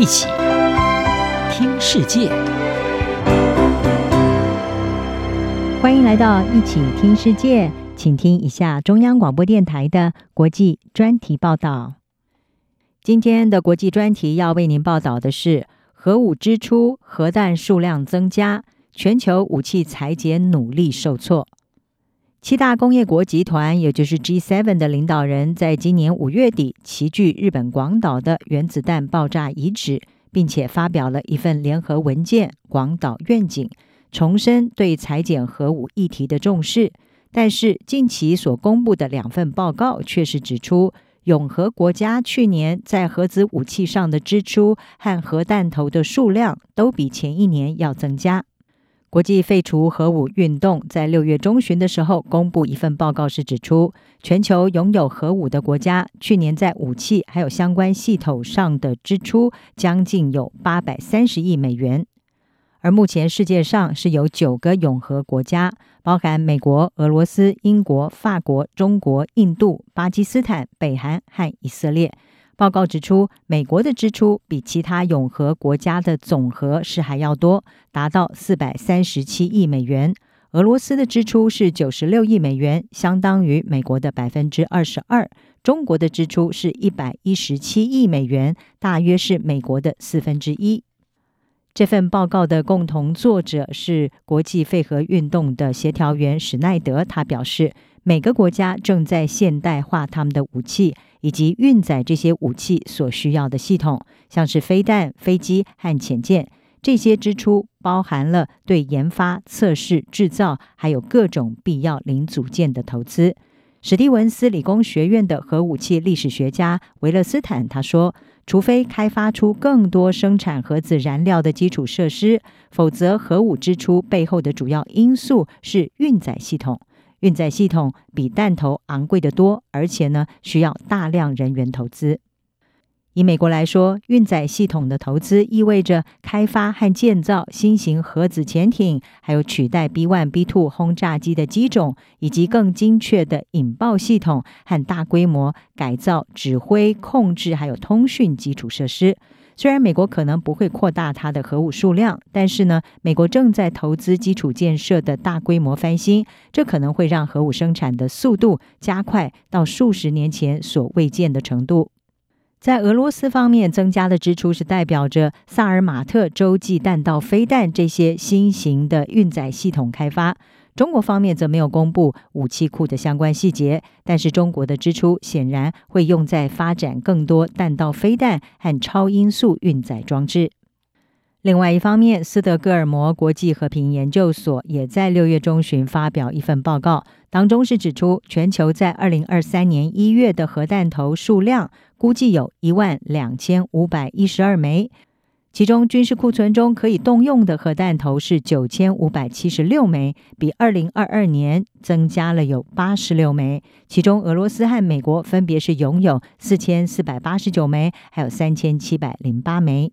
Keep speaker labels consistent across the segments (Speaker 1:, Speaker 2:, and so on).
Speaker 1: 一起听世界，
Speaker 2: 欢迎来到一起听世界，请听一下中央广播电台的国际专题报道。今天的国际专题要为您报道的是：核武支出、核弹数量增加，全球武器裁减努力受挫。七大工业国集团，也就是 G7 的领导人，在今年五月底齐聚日本广岛的原子弹爆炸遗址，并且发表了一份联合文件《广岛愿景》，重申对裁减核武议题的重视。但是，近期所公布的两份报告却是指出，永和国家去年在核子武器上的支出和核弹头的数量都比前一年要增加。国际废除核武运动在六月中旬的时候公布一份报告，是指出全球拥有核武的国家去年在武器还有相关系统上的支出将近有八百三十亿美元。而目前世界上是有九个拥核国家，包含美国、俄罗斯、英国、法国、中国、印度、巴基斯坦、北韩和以色列。报告指出，美国的支出比其他永和国家的总和是还要多，达到四百三十七亿美元。俄罗斯的支出是九十六亿美元，相当于美国的百分之二十二。中国的支出是一百一十七亿美元，大约是美国的四分之一。这份报告的共同作者是国际废核运动的协调员史奈德，他表示，每个国家正在现代化他们的武器。以及运载这些武器所需要的系统，像是飞弹、飞机和潜舰，这些支出包含了对研发、测试、制造，还有各种必要零组件的投资。史蒂文斯理工学院的核武器历史学家维勒斯坦他说：“除非开发出更多生产核子燃料的基础设施，否则核武支出背后的主要因素是运载系统。”运载系统比弹头昂贵得多，而且呢，需要大量人员投资。以美国来说，运载系统的投资意味着开发和建造新型核子潜艇，还有取代 B-1、B-2 轰炸机的机种，以及更精确的引爆系统和大规模改造指挥、控制还有通讯基础设施。虽然美国可能不会扩大它的核武数量，但是呢，美国正在投资基础建设的大规模翻新，这可能会让核武生产的速度加快到数十年前所未见的程度。在俄罗斯方面，增加的支出是代表着萨尔马特洲际弹道飞弹这些新型的运载系统开发。中国方面则没有公布武器库的相关细节，但是中国的支出显然会用在发展更多弹道飞弹和超音速运载装置。另外一方面，斯德哥尔摩国际和平研究所也在六月中旬发表一份报告，当中是指出全球在二零二三年一月的核弹头数量估计有一万两千五百一十二枚。其中，军事库存中可以动用的核弹头是九千五百七十六枚，比二零二二年增加了有八十六枚。其中，俄罗斯和美国分别是拥有四千四百八十九枚，还有三千七百零八枚。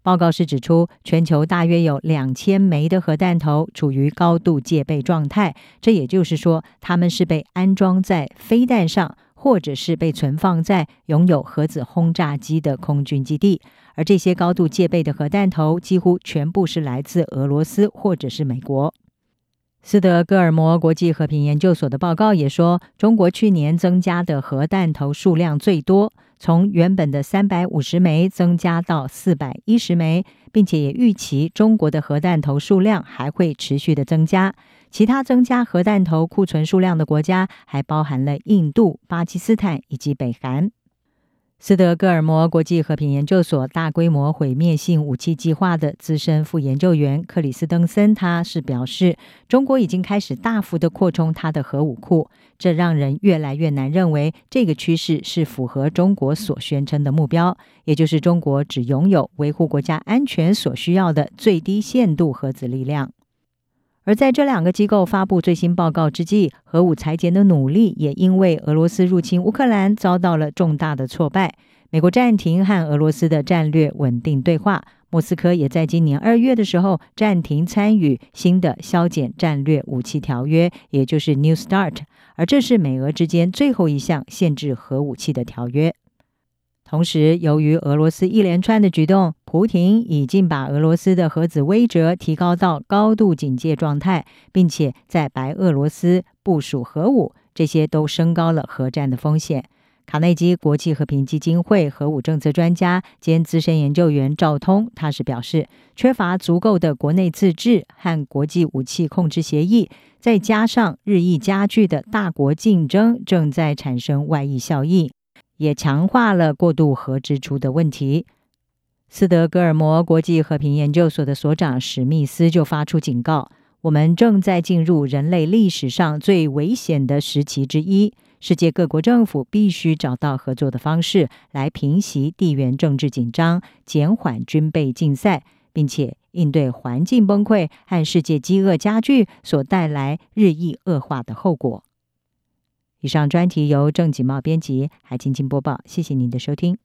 Speaker 2: 报告是指出，全球大约有两千枚的核弹头处于高度戒备状态，这也就是说，它们是被安装在飞弹上。或者是被存放在拥有核子轰炸机的空军基地，而这些高度戒备的核弹头几乎全部是来自俄罗斯或者是美国。斯德哥尔摩国际和平研究所的报告也说，中国去年增加的核弹头数量最多，从原本的三百五十枚增加到四百一十枚，并且也预期中国的核弹头数量还会持续的增加。其他增加核弹头库存数量的国家还包含了印度、巴基斯坦以及北韩。斯德哥尔摩国际和平研究所大规模毁灭性武器计划的资深副研究员克里斯登森，他是表示，中国已经开始大幅的扩充它的核武库，这让人越来越难认为这个趋势是符合中国所宣称的目标，也就是中国只拥有维护国家安全所需要的最低限度核子力量。而在这两个机构发布最新报告之际，核武裁减的努力也因为俄罗斯入侵乌克兰遭到了重大的挫败。美国暂停和俄罗斯的战略稳定对话，莫斯科也在今年二月的时候暂停参与新的削减战略武器条约，也就是 New START，而这是美俄之间最后一项限制核武器的条约。同时，由于俄罗斯一连串的举动，普丁已经把俄罗斯的核子威慑提高到高度警戒状态，并且在白俄罗斯部署核武，这些都升高了核战的风险。卡内基国际和平基金会核武政策专家兼资深研究员赵通，他是表示，缺乏足够的国内自治和国际武器控制协议，再加上日益加剧的大国竞争，正在产生外溢效应。也强化了过度核支出的问题。斯德哥尔摩国际和平研究所的所长史密斯就发出警告：“我们正在进入人类历史上最危险的时期之一。世界各国政府必须找到合作的方式，来平息地缘政治紧张，减缓军备竞赛，并且应对环境崩溃和世界饥饿加剧所带来日益恶化的后果。”以上专题由郑锦茂编辑，还请播报。谢谢您的收听。